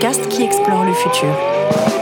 podcast qui explore le futur.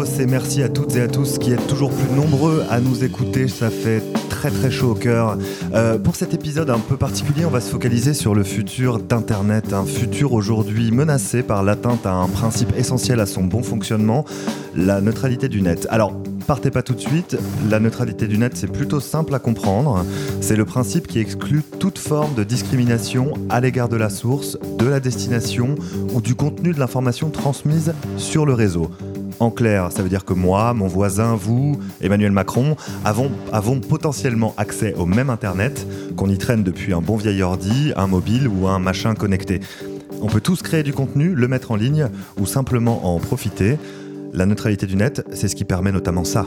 Et merci à toutes et à tous qui êtes toujours plus nombreux à nous écouter. Ça fait très très chaud au cœur. Euh, pour cet épisode un peu particulier, on va se focaliser sur le futur d'Internet. Un futur aujourd'hui menacé par l'atteinte à un principe essentiel à son bon fonctionnement, la neutralité du net. Alors, partez pas tout de suite. La neutralité du net, c'est plutôt simple à comprendre. C'est le principe qui exclut toute forme de discrimination à l'égard de la source, de la destination ou du contenu de l'information transmise sur le réseau. En clair, ça veut dire que moi, mon voisin, vous, Emmanuel Macron, avons, avons potentiellement accès au même Internet, qu'on y traîne depuis un bon vieil ordi, un mobile ou un machin connecté. On peut tous créer du contenu, le mettre en ligne ou simplement en profiter. La neutralité du net, c'est ce qui permet notamment ça.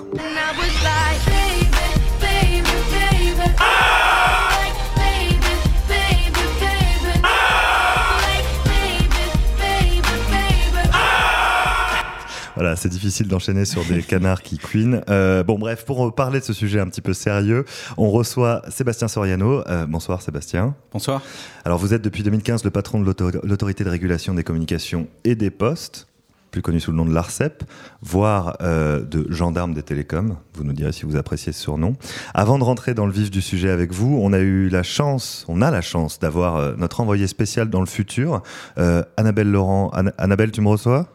Voilà, c'est difficile d'enchaîner sur des canards qui queen. Euh, bon, bref, pour parler de ce sujet un petit peu sérieux, on reçoit Sébastien Soriano. Euh, bonsoir Sébastien. Bonsoir. Alors vous êtes depuis 2015 le patron de l'autorité de régulation des communications et des postes plus connu sous le nom de l'ARCEP, voire euh, de gendarme des télécoms. Vous nous direz si vous appréciez ce surnom. Avant de rentrer dans le vif du sujet avec vous, on a eu la chance, on a la chance d'avoir notre envoyé spécial dans le futur, Annabelle Laurent. Annabelle, tu me reçois?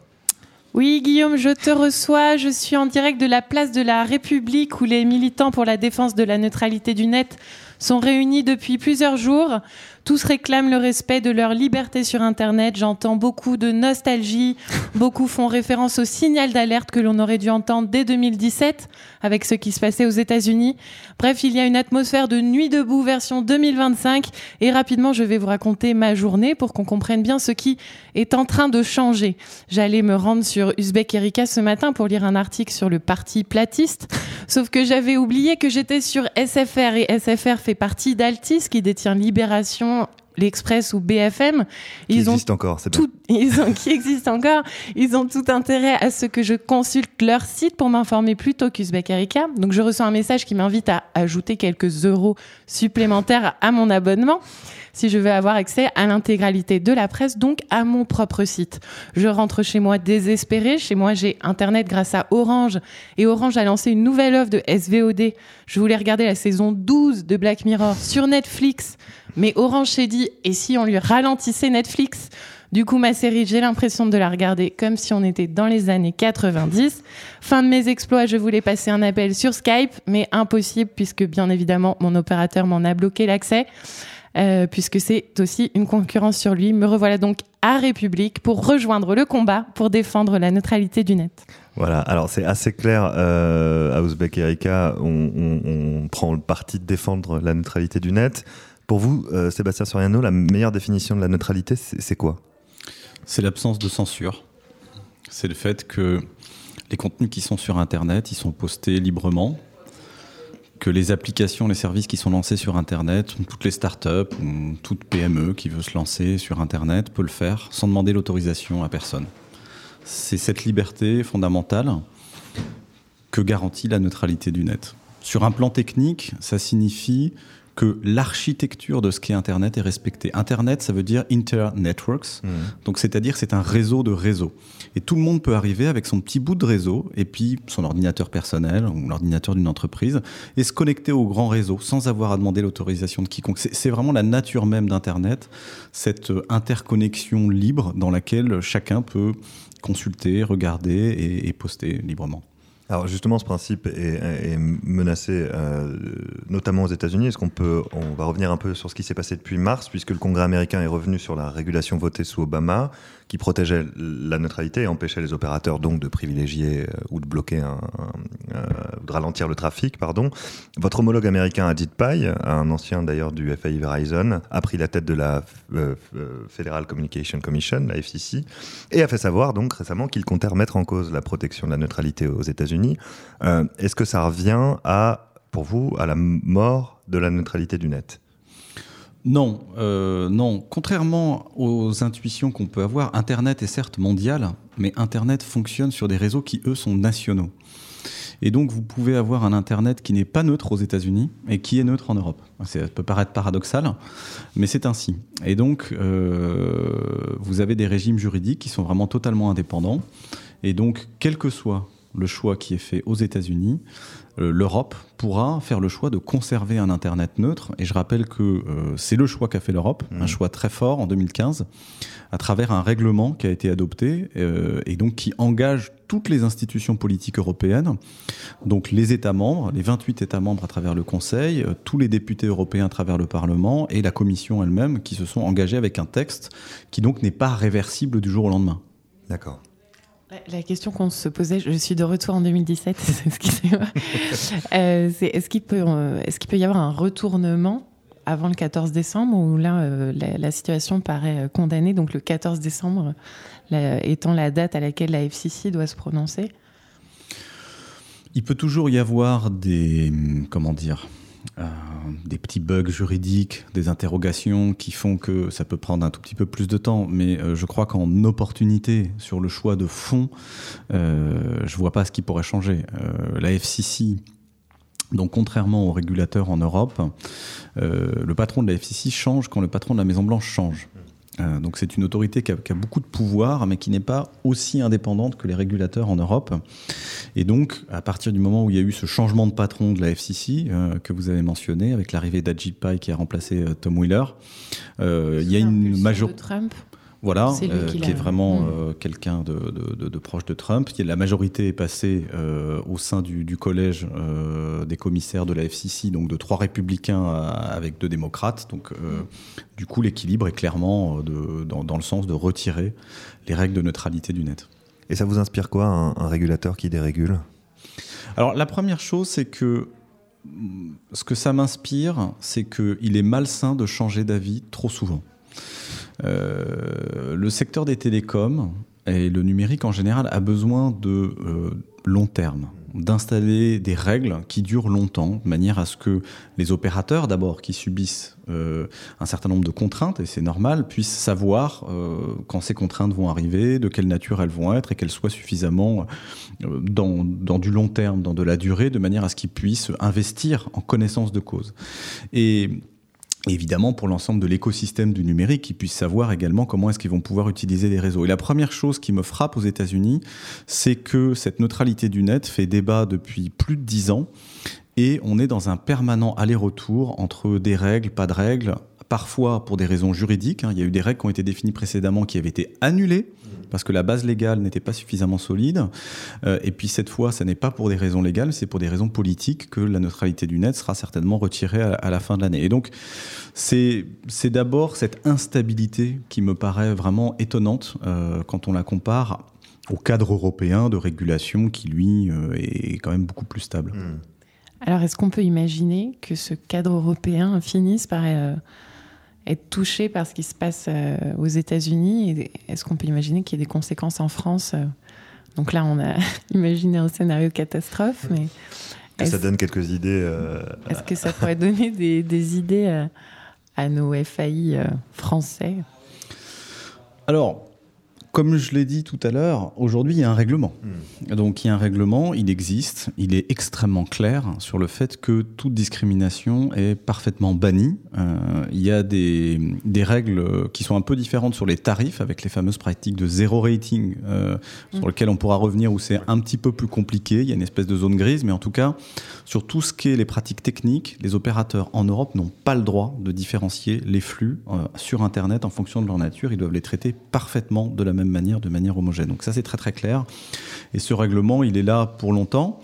Oui, Guillaume, je te reçois. Je suis en direct de la place de la République où les militants pour la défense de la neutralité du net sont réunis depuis plusieurs jours. Tous réclament le respect de leur liberté sur Internet. J'entends beaucoup de nostalgie. Beaucoup font référence au signal d'alerte que l'on aurait dû entendre dès 2017 avec ce qui se passait aux États-Unis. Bref, il y a une atmosphère de nuit debout version 2025. Et rapidement, je vais vous raconter ma journée pour qu'on comprenne bien ce qui est en train de changer. J'allais me rendre sur Uzbek Erika ce matin pour lire un article sur le parti platiste. Sauf que j'avais oublié que j'étais sur SFR et SFR fait partie d'Altis qui détient Libération l'Express ou BFM, qui ils ont encore, c'est tout, ils ont, qui existent encore, ils ont tout intérêt à ce que je consulte leur site pour m'informer plutôt qu'Uzbek Erika. Donc je reçois un message qui m'invite à ajouter quelques euros supplémentaires à mon abonnement si je veux avoir accès à l'intégralité de la presse, donc à mon propre site. Je rentre chez moi désespérée. Chez moi, j'ai Internet grâce à Orange. Et Orange a lancé une nouvelle offre de SVOD. Je voulais regarder la saison 12 de Black Mirror sur Netflix. Mais Orange s'est dit, et si on lui ralentissait Netflix? Du coup, ma série, j'ai l'impression de la regarder comme si on était dans les années 90. Fin de mes exploits, je voulais passer un appel sur Skype, mais impossible puisque bien évidemment mon opérateur m'en a bloqué l'accès. Euh, puisque c'est aussi une concurrence sur lui. Me revoilà donc à République pour rejoindre le combat pour défendre la neutralité du net. Voilà, alors c'est assez clair, euh, à Ouzbek Erika, on, prend le parti de défendre la neutralité du net. Pour vous, euh, Sébastien Soriano, la meilleure définition de la neutralité, c'est quoi? C'est l'absence de censure. C'est le fait que les contenus qui sont sur Internet, ils sont postés librement, que les applications, les services qui sont lancés sur Internet, toutes les startups ou toute PME qui veut se lancer sur Internet peut le faire sans demander l'autorisation à personne. C'est cette liberté fondamentale que garantit la neutralité du net. Sur un plan technique, ça signifie que l'architecture de ce qu'est Internet est respectée. Internet, ça veut dire Internetworks, mmh. donc c'est-à-dire c'est un réseau de réseaux. Et tout le monde peut arriver avec son petit bout de réseau et puis son ordinateur personnel ou l'ordinateur d'une entreprise et se connecter au grand réseau sans avoir à demander l'autorisation de quiconque. C'est vraiment la nature même d'Internet, cette interconnexion libre dans laquelle chacun peut consulter, regarder et poster librement. Alors justement, ce principe est, menacé, euh, notamment aux États-Unis. Est-ce qu'on peut, on va revenir un peu sur ce qui s'est passé depuis mars, puisque le Congrès américain est revenu sur la régulation votée sous Obama, qui protégeait la neutralité et empêchait les opérateurs donc de privilégier euh, ou de bloquer, euh, de ralentir le trafic, pardon. Votre homologue américain Ajit Pai, un ancien d'ailleurs du FAI Verizon, a pris la tête de la Federal Communication Commission, la FCC, et a fait savoir donc récemment qu'il comptait remettre en cause la protection de la neutralité aux États-Unis. Euh, est-ce que ça revient à pour vous, à la mort de la neutralité du net? Non, euh, non. Contrairement aux intuitions qu'on peut avoir, Internet est certes mondial, mais Internet fonctionne sur des réseaux qui, eux, sont nationaux. Et donc, vous pouvez avoir un Internet qui n'est pas neutre aux États-Unis et qui est neutre en Europe. Ça peut paraître paradoxal, mais c'est ainsi. Et donc, euh, vous avez des régimes juridiques qui sont vraiment totalement indépendants. Et donc, quel que soit le choix qui est fait aux États-Unis, l'Europe pourra faire le choix de conserver un Internet neutre. Et je rappelle que euh, c'est le choix qu'a fait l'Europe, un mmh. choix très fort en 2015, à travers un règlement qui a été adopté euh, et donc qui engage toutes les institutions politiques européennes, donc les États membres, les 28 États membres à travers le Conseil, tous les députés européens à travers le Parlement et la Commission elle-même qui se sont engagés avec un texte qui donc n'est pas réversible du jour au lendemain. D'accord. La question qu'on se posait, je suis de retour en 2017, euh, c'est est-ce qu'il peut, euh, est-ce qu'il peut y avoir un retournement avant le 14 décembre où là euh, la, situation paraît condamnée, donc le 14 décembre étant la date à laquelle la FCC doit se prononcer? Il peut toujours y avoir des comment dire euh, des petits bugs juridiques, des interrogations qui font que ça peut prendre un tout petit peu plus de temps. Mais euh, je crois qu'en opportunité sur le choix de fond, euh, je vois pas ce qui pourrait changer. la FCC. Donc, contrairement aux régulateurs en Europe, le patron de la FCC change quand le patron de la Maison Blanche change. Euh, donc c'est une autorité qui a, beaucoup de pouvoir, mais qui n'est pas aussi indépendante que les régulateurs en Europe. Et donc, à partir du moment où il y a eu ce changement de patron de la FCC euh, que vous avez mentionné, avec l'arrivée d'Ajit Pai qui a remplacé euh, Tom Wheeler, il y a une majorité. Voilà, euh, qui, est vraiment mm. euh, quelqu'un de, proche de Trump. La majorité est passée euh, au sein du, collège des commissaires de la FCC, donc de trois républicains avec deux démocrates. Donc, mm. du coup, l'équilibre est clairement dans, le sens de retirer les règles de neutralité du net. Et ça vous inspire quoi, un, régulateur qui dérégule? Alors, la première chose, c'est que ce que ça m'inspire, c'est qu'il est malsain de changer d'avis trop souvent. Euh, le secteur des télécoms et le numérique en général a besoin de euh, long terme d'installer des règles qui durent longtemps, de manière à ce que les opérateurs, d'abord, qui subissent euh, un certain nombre de contraintes, et c'est normal, puissent savoir quand ces contraintes vont arriver, de quelle nature elles vont être, et qu'elles soient suffisamment dans, dans, du long terme, dans de la durée, de manière à ce qu'ils puissent investir en connaissance de cause. Et évidemment pour l'ensemble de l'écosystème du numérique, qui puissent savoir également comment est-ce qu'ils vont pouvoir utiliser les réseaux. Et la première chose qui me frappe aux États-Unis, c'est que cette neutralité du net fait débat depuis plus de dix ans. Et on est dans un permanent aller-retour entre des règles, pas de règles, parfois pour des raisons juridiques. Hein. Il y a eu des règles qui ont été définies précédemment qui avaient été annulées parce que la base légale n'était pas suffisamment solide. Euh, et puis cette fois, ce n'est pas pour des raisons légales, c'est pour des raisons politiques que la neutralité du net sera certainement retirée à, la fin de l'année. Et donc, c'est d'abord cette instabilité qui me paraît vraiment étonnante euh, quand on la compare au cadre européen de régulation qui, lui, euh, est quand même beaucoup plus stable. Alors, est-ce qu'on peut imaginer que ce cadre européen finisse par être touché par ce qui se passe euh, aux États-Unis Est-ce qu'on peut imaginer qu'il y ait des conséquences en France euh? Donc là, on a imaginé un scénario catastrophe, mais ça donne quelques idées. Euh, est-ce que ça pourrait donner des, idées à nos FAI français? Alors, comme je l'ai dit tout à l'heure, aujourd'hui, il y a un règlement. Hmm. Donc, il y a un règlement, il existe, il est extrêmement clair sur le fait que toute discrimination est parfaitement bannie. Euh, il y a des, des, règles qui sont un peu différentes sur les tarifs, avec les fameuses pratiques de zéro rating, euh, sur hmm. lesquelles on pourra revenir, où c'est un petit peu plus compliqué. Il y a une espèce de zone grise, mais en tout cas, sur tout ce qui est les pratiques techniques, les opérateurs en Europe n'ont pas le droit de différencier les flux euh, sur Internet en fonction de leur nature. Ils doivent les traiter parfaitement de la même manière, de manière homogène. Donc ça, c'est très très clair. Et ce règlement, il est là pour longtemps.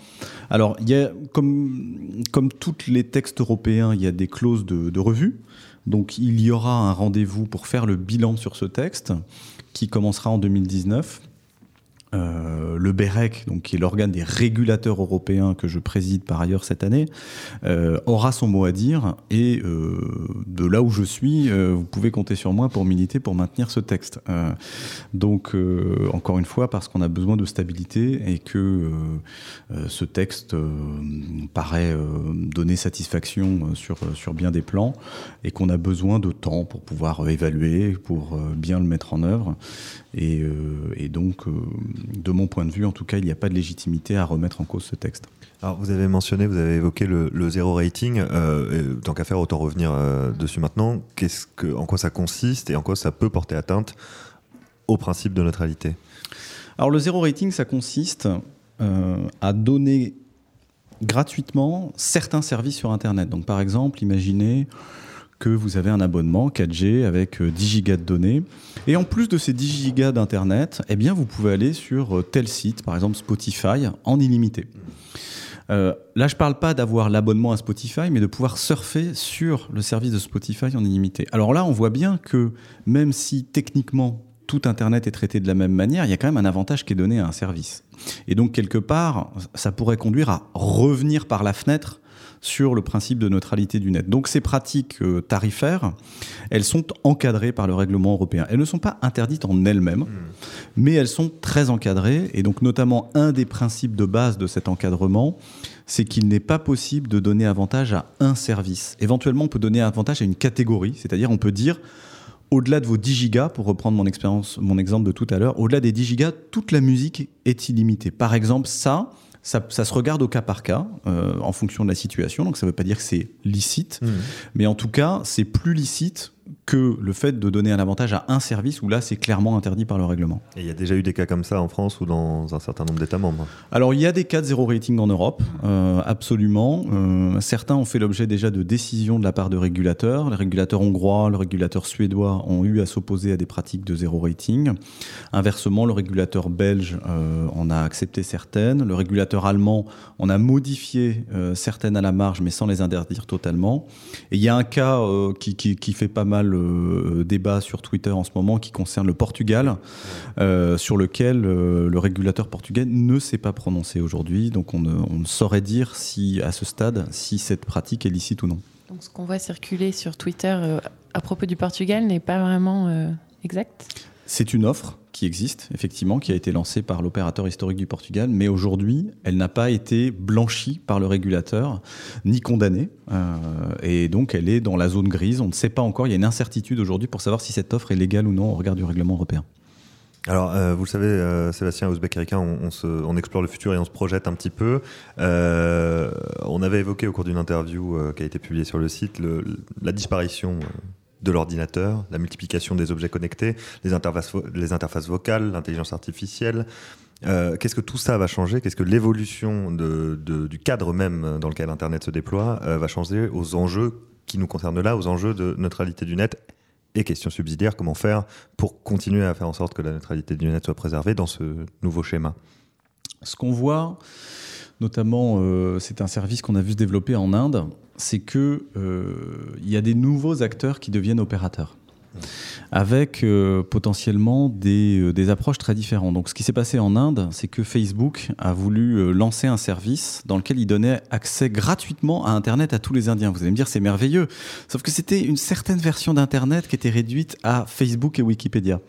Alors, il y a, comme, comme tous les textes européens, il y a des clauses de, revue. Donc, il y aura un rendez-vous pour faire le bilan sur ce texte qui commencera en 2019. Euh, le BEREC, donc qui est l'organe des régulateurs européens que je préside par ailleurs cette année, aura son mot à dire. Et de là où je suis, vous pouvez compter sur moi pour militer pour maintenir ce texte. donc, encore une fois, parce qu'on a besoin de stabilité et que ce texte paraît donner satisfaction sur, sur bien des plans et qu'on a besoin de temps pour pouvoir évaluer, pour bien le mettre en œuvre. Et, donc, de mon point de vue, en tout cas, il n'y a pas de légitimité à remettre en cause ce texte. Alors, vous avez mentionné, vous avez évoqué le, zéro rating. Euh, tant qu'à faire, autant revenir euh, dessus maintenant. Qu'est-ce que, en quoi ça consiste et en quoi ça peut porter atteinte au principe de neutralité? Alors, le zéro rating, ça consiste euh, à donner gratuitement certains services sur Internet. Donc, par exemple, imaginez que vous avez un abonnement 4G avec 10 euh, gigas de données. Et en plus de ces 10 gigas d'Internet, eh bien, vous pouvez aller sur euh, tel site, par exemple Spotify, en illimité. Euh, là, je ne parle pas d'avoir l'abonnement à Spotify, mais de pouvoir surfer sur le service de Spotify en illimité. Alors là, on voit bien que même si techniquement tout Internet est traité de la même manière, il y a quand même un avantage qui est donné à un service. Et donc, quelque part, ça pourrait conduire à revenir par la fenêtre sur le principe de neutralité du net. Donc ces pratiques euh, tarifaires, elles sont encadrées par le règlement européen. Elles ne sont pas interdites en elles-mêmes, hmm. mais elles sont très encadrées. Et donc notamment un des principes de base de cet encadrement, c'est qu'il n'est pas possible de donner avantage à un service. Éventuellement, on peut donner avantage à une catégorie, c'est-à-dire on peut dire au-delà de vos 10 gigas, pour reprendre mon expérience, mon exemple de tout à l'heure, au-delà des 10 gigas, toute la musique est illimitée. Par exemple, ça, ça, se regarde au cas par cas, euh, en fonction de la situation. Donc ça ne veut pas dire que c'est licite, mmh. mais en tout cas, c'est plus licite que le fait de donner un avantage à un service où là c'est clairement interdit par le règlement. Et il y a déjà eu des cas comme ça en France ou dans un certain nombre d'États membres Alors il y a des cas de zéro rating en Europe, euh, absolument. Euh, certains ont fait l'objet déjà de décisions de la part de régulateurs. Les régulateurs hongrois, le régulateur suédois ont eu à s'opposer à des pratiques de zéro rating. Inversement, le régulateur belge euh, en a accepté certaines. Le régulateur allemand en a modifié certaines à la marge mais sans les interdire totalement. Et il y a un cas qui, qui, qui fait pas mal euh, débat sur Twitter en ce moment qui concerne le Portugal, euh, sur lequel euh, le régulateur portugais ne s'est pas prononcé aujourd'hui. Donc on ne, saurait dire si, à ce stade, si cette pratique est licite ou non. Donc ce qu'on voit circuler sur Twitter à propos du Portugal n'est pas vraiment exact? C'est une offre qui existe, effectivement, qui a été lancée par l'opérateur historique du Portugal, mais aujourd'hui, elle n'a pas été blanchie par le régulateur, ni condamnée. Euh, et donc, elle est dans la zone grise. On ne sait pas encore. Il y a une incertitude aujourd'hui pour savoir si cette offre est légale ou non au regard du règlement européen. Alors, euh, vous le savez, euh, Sébastien Ouzbek on, on, explore le futur et on se projette un petit peu. on avait évoqué au cours d'une interview qui a été publiée sur le site la disparition de l'ordinateur, la multiplication des objets connectés, les interfaces, les interfaces vocales, l'intelligence artificielle. Euh, qu'est-ce que tout ça va changer? Qu'est-ce que l'évolution du cadre même dans lequel Internet se déploie euh, va changer aux enjeux qui nous concernent là, aux enjeux de neutralité du net et question subsidiaire, comment faire pour continuer à faire en sorte que la neutralité du net soit préservée dans ce nouveau schéma? Ce qu'on voit, notamment, euh, c'est un service qu'on a vu se développer en Inde, c'est que euh, il y a des nouveaux acteurs qui deviennent opérateurs avec euh, potentiellement des, euh, des, approches très différentes. Donc ce qui s'est passé en Inde, c'est que Facebook a voulu euh, lancer un service dans lequel il donnait accès gratuitement à Internet à tous les Indiens. Vous allez me dire, c'est merveilleux. Sauf que c'était une certaine version d'Internet qui était réduite à Facebook et Wikipédia.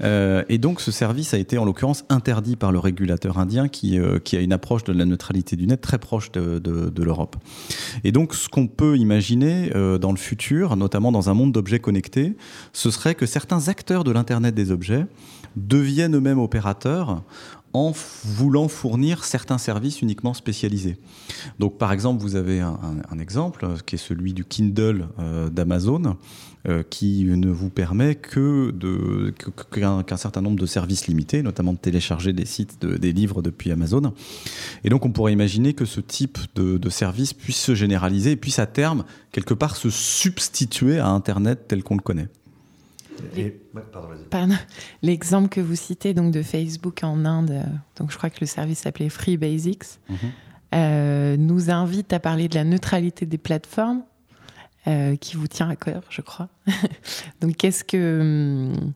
Et donc ce service a été en l'occurrence interdit par le régulateur indien qui, a une approche de la neutralité du net très proche de l'Europe. Et donc ce qu'on peut imaginer dans le futur, notamment dans un monde d'objets connectés, ce serait que certains acteurs de l'Internet des objets deviennent eux-mêmes opérateurs en voulant fournir certains services uniquement spécialisés. Donc par exemple, vous avez un, exemple qui est celui du Kindle euh, d'Amazon, euh, qui ne vous permet que qu'un certain nombre de services limités, notamment de télécharger des sites, des livres depuis Amazon. Et donc on pourrait imaginer que ce type de, de service puisse se généraliser et puisse à terme quelque part se substituer à Internet tel qu'on le connaît. L'exemple que vous citez donc de Facebook en Inde, euh, donc je crois que le service s'appelait Free Basics, mhm. euh, nous invite à parler de la neutralité des plateformes, euh, qui vous tient à cœur, je crois. donc qu'est-ce que hum,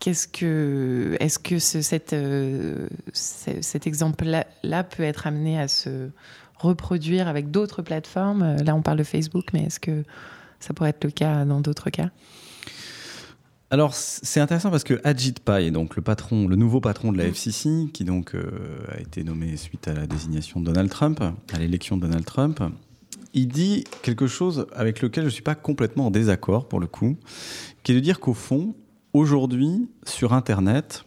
qu'est-ce que, est-ce que ce, cet exemple-là peut être amené à se reproduire avec d'autres plateformes? Là, on parle de Facebook, mais est-ce que ça pourrait être le cas dans d'autres cas? Alors c'est intéressant parce que Ajit Pai, donc le patron, le nouveau patron de la FCC, qui donc euh, a été nommé suite à la désignation de Donald Trump, à l'élection de Donald Trump, il dit quelque chose avec lequel je ne suis pas complètement en désaccord pour le coup, qui est de dire qu'au fond, aujourd'hui sur Internet,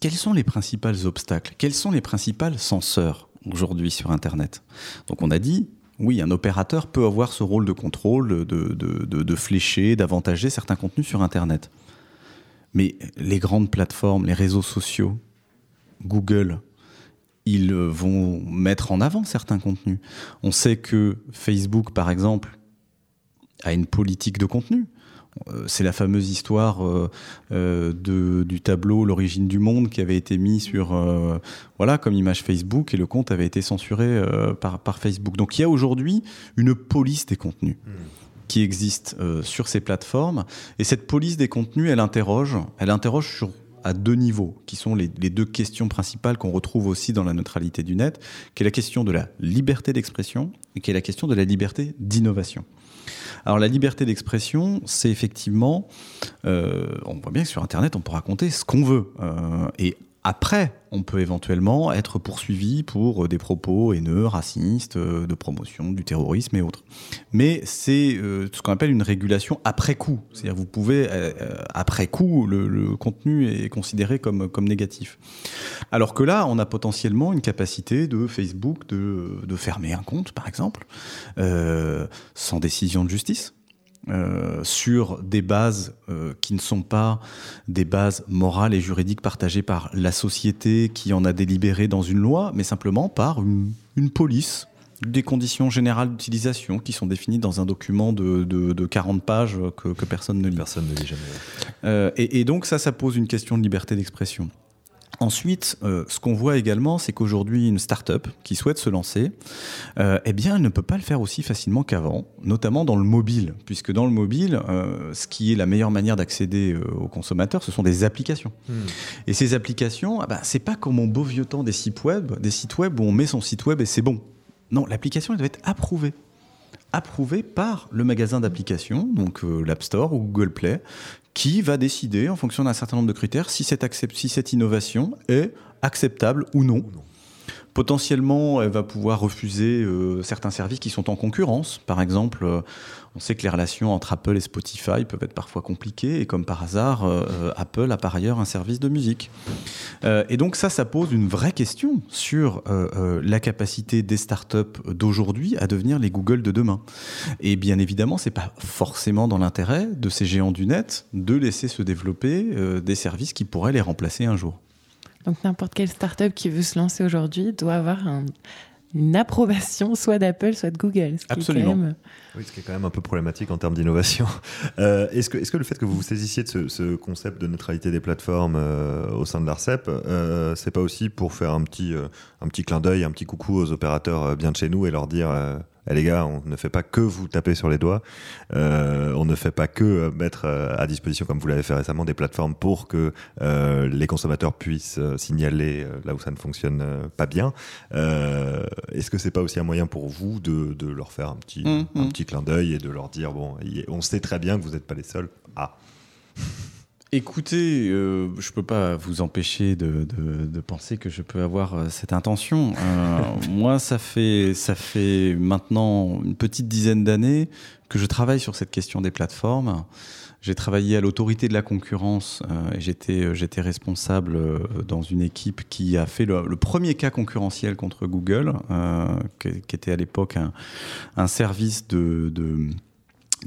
quels sont les principaux obstacles? Quels sont les principaux censeurs aujourd'hui sur Internet? Donc on a dit oui, un opérateur peut avoir ce rôle de contrôle, de, flécher, d'avantager certains contenus sur Internet. Mais les grandes plateformes, les réseaux sociaux, Google, ils vont mettre en avant certains contenus. On sait que Facebook, par exemple, a une politique de contenu. Euh, c'est la fameuse histoire euh, euh, du tableau L'origine du monde qui avait été mis sur voilà comme image Facebook et le compte avait été censuré par, Facebook. Donc il y a aujourd'hui une police des contenus. Hmm. qui existe sur ces plateformes et cette police des contenus elle interroge elle interroge sur à deux niveaux, qui sont les, les deux questions principales qu'on retrouve aussi dans la neutralité du net, qui est la question de la liberté d'expression et qui est la question de la liberté d'innovation. Alors la liberté d'expression, c'est effectivement, euh, on voit bien que sur Internet, on peut raconter ce qu'on veut. Euh, et après, on peut éventuellement être poursuivi pour des propos haineux, racistes, euh, de promotion du terrorisme et autres. Mais c'est ce qu'on appelle une régulation après coup. C'est-à-dire vous pouvez, après coup, le, contenu est considéré comme, négatif. Alors que là, on a potentiellement une capacité de Facebook de fermer un compte, par exemple, sans décision de justice. Euh, sur des bases euh, qui ne sont pas des bases morales et juridiques partagées par la société qui en a délibéré dans une loi, mais simplement par une, police des conditions générales d'utilisation qui sont définies dans un document de, de, 40 pages que, personne ne lit. Personne ne lit jamais. Euh, et, et, donc ça, ça pose une question de liberté d'expression. Ensuite, euh, ce qu'on voit également, c'est qu'aujourd'hui, une start-up qui souhaite se lancer, euh, eh bien, elle ne peut pas le faire aussi facilement qu'avant, notamment dans le mobile, puisque dans le mobile, euh, ce qui est la meilleure manière d'accéder aux consommateurs, ce sont des applications. Hmm. Et ces applications, ah bah, c'est pas comme mon beau vieux temps des sites web, des sites web où on met son site web et c'est bon. Non, l'application, elle doit être approuvée approuvée par le magasin d'applications, donc l'App Store ou Google Play, qui va décider, en fonction d'un certain nombre de critères, si cette, innovation est acceptable ou non. Potentiellement, elle va pouvoir refuser euh, certains services qui sont en concurrence. Par exemple, euh, on sait que les relations entre Apple et Spotify peuvent être parfois compliquées, et comme par hasard, euh, Apple a par ailleurs un service de musique. et donc ça, ça pose une vraie question sur la capacité des startups d'aujourd'hui à devenir les Google de demain. Et bien évidemment, c'est pas forcément dans l'intérêt de ces géants du net de laisser se développer des services qui pourraient les remplacer un jour. Donc n'importe quelle startup qui veut se lancer aujourd'hui doit avoir une approbation soit d'Apple, soit de Google. Absolument. Oui, ce qui est quand même un peu problématique en termes d'innovation. Euh, est-ce, que, est que, le fait que vous vous saisissiez de ce, concept de neutralité des plateformes euh, au sein de l'ARCEP, euh, c'est pas aussi pour faire un petit, un petit clin d'œil, un petit coucou aux opérateurs bien de chez nous et leur dire eh, les gars, on ne fait pas que vous taper sur les doigts, euh, on ne fait pas que euh, mettre euh, à disposition, comme vous l'avez fait récemment, des plateformes pour que les consommateurs puissent signaler là où ça ne fonctionne pas bien. Est-ce que c'est pas aussi un moyen pour vous de, leur faire un petit, mmh, un mmh. petit clin d'œil et de leur dire bon, on sait très bien que vous n'êtes pas les seuls. Ah. Écoutez, euh, je ne peux pas vous empêcher de, penser que je peux avoir euh, cette intention. Euh, moi, ça fait, ça fait maintenant une petite dizaine d'années que je travaille sur cette question des plateformes. J'ai travaillé à l'autorité de la concurrence et j'étais, j'étais responsable dans une équipe qui a fait le, premier cas concurrentiel contre Google, qui, était à l'époque un, service de de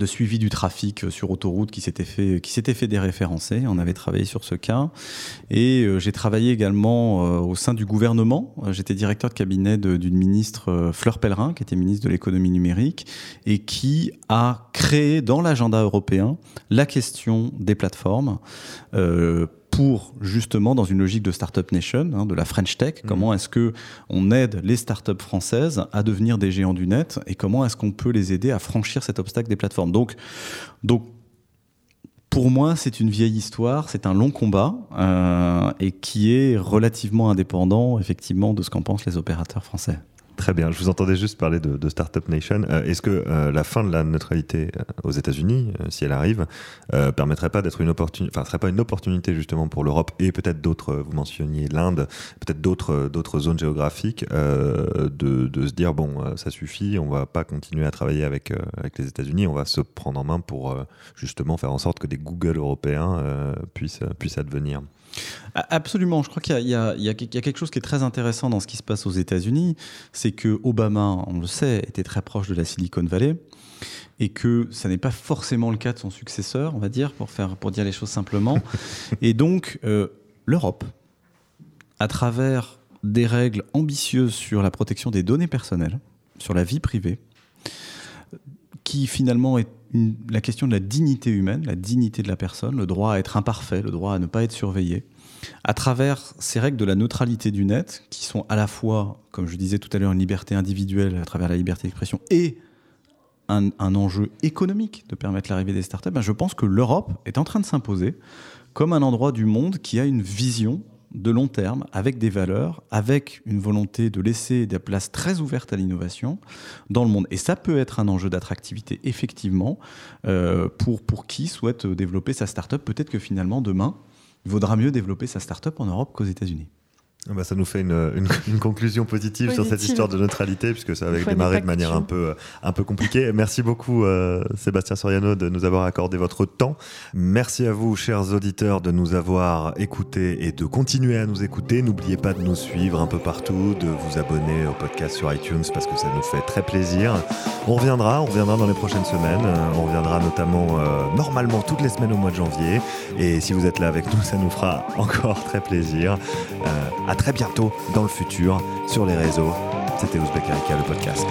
suivi du trafic euh, sur autoroute qui s'était fait qui s'était fait déréférencer. On avait travaillé sur ce cas et euh, j'ai travaillé également euh, au sein du gouvernement. J'étais directeur de cabinet d'une ministre Fleur Pellerin qui était ministre de l'économie numérique et qui a créé dans l'agenda européen la question des plateformes pour justement dans une logique de startup nation, hein, de la French Tech, mmh. comment est-ce que on aide les startups françaises à devenir des géants du net et comment est-ce qu'on peut les aider à franchir cet obstacle des plateformes. Donc, donc pour moi, c'est une vieille histoire, c'est un long combat euh, et qui est relativement indépendant, effectivement, de ce qu'en pensent les opérateurs français. Très bien. Je vous entendais juste parler de, Startup Nation. Euh, est-ce que euh, la fin de la neutralité euh, aux États-Unis, si elle arrive, permettrait pas d'être une opportunité, enfin, serait pas une opportunité justement pour l'Europe et peut-être d'autres, vous mentionniez l'Inde, peut-être d'autres, d'autres zones géographiques, de, se dire bon, ça suffit, on va pas continuer à travailler avec, avec les États-Unis, on va se prendre en main pour justement faire en sorte que des Google européens puissent, puissent advenir. Absolument. Je crois qu'il y, a quelque chose qui est très intéressant dans ce qui se passe aux États-Unis. C'est que Obama, on le sait, était très proche de la Silicon Valley et que ça n'est pas forcément le cas de son successeur, on va dire, pour, faire, pour dire les choses simplement. et donc, euh, l'Europe, à travers des règles ambitieuses sur la protection des données personnelles, sur la vie privée, qui finalement est la question de la dignité humaine, la dignité de la personne, le droit à être imparfait, le droit à ne pas être surveillé, à travers ces règles de la neutralité du net, qui sont à la fois, comme je disais tout à l'heure, une liberté individuelle à travers la liberté d'expression et un, enjeu économique de permettre l'arrivée des startups, ben je pense que l'Europe est en train de s'imposer comme un endroit du monde qui a une vision de long terme, avec des valeurs, avec une volonté de laisser des places très ouvertes à l'innovation dans le monde. Et ça peut être un enjeu d'attractivité, effectivement, euh, pour, pour qui souhaite développer sa start-up. Peut-être que finalement, demain, il vaudra mieux développer sa start-up en Europe qu'aux États-Unis. Ah bah, ça nous fait une, une, conclusion positive, sur cette histoire de neutralité, puisque ça avait démarré de manière un peu, un peu compliquée. Merci beaucoup, euh, Sébastien Soriano, de nous avoir accordé votre temps. Merci à vous, chers auditeurs, de nous avoir écoutés et de continuer à nous écouter. N'oubliez pas de nous suivre un peu partout, de vous abonner au podcast sur iTunes, parce que ça nous fait très plaisir. On reviendra, on reviendra dans les prochaines semaines. On reviendra notamment, euh, normalement, toutes les semaines au mois de janvier. Et si vous êtes là avec nous, ça nous fera encore très plaisir. Euh, très bientôt dans le futur sur les réseaux. C'était Ouzbek Erika, le podcast.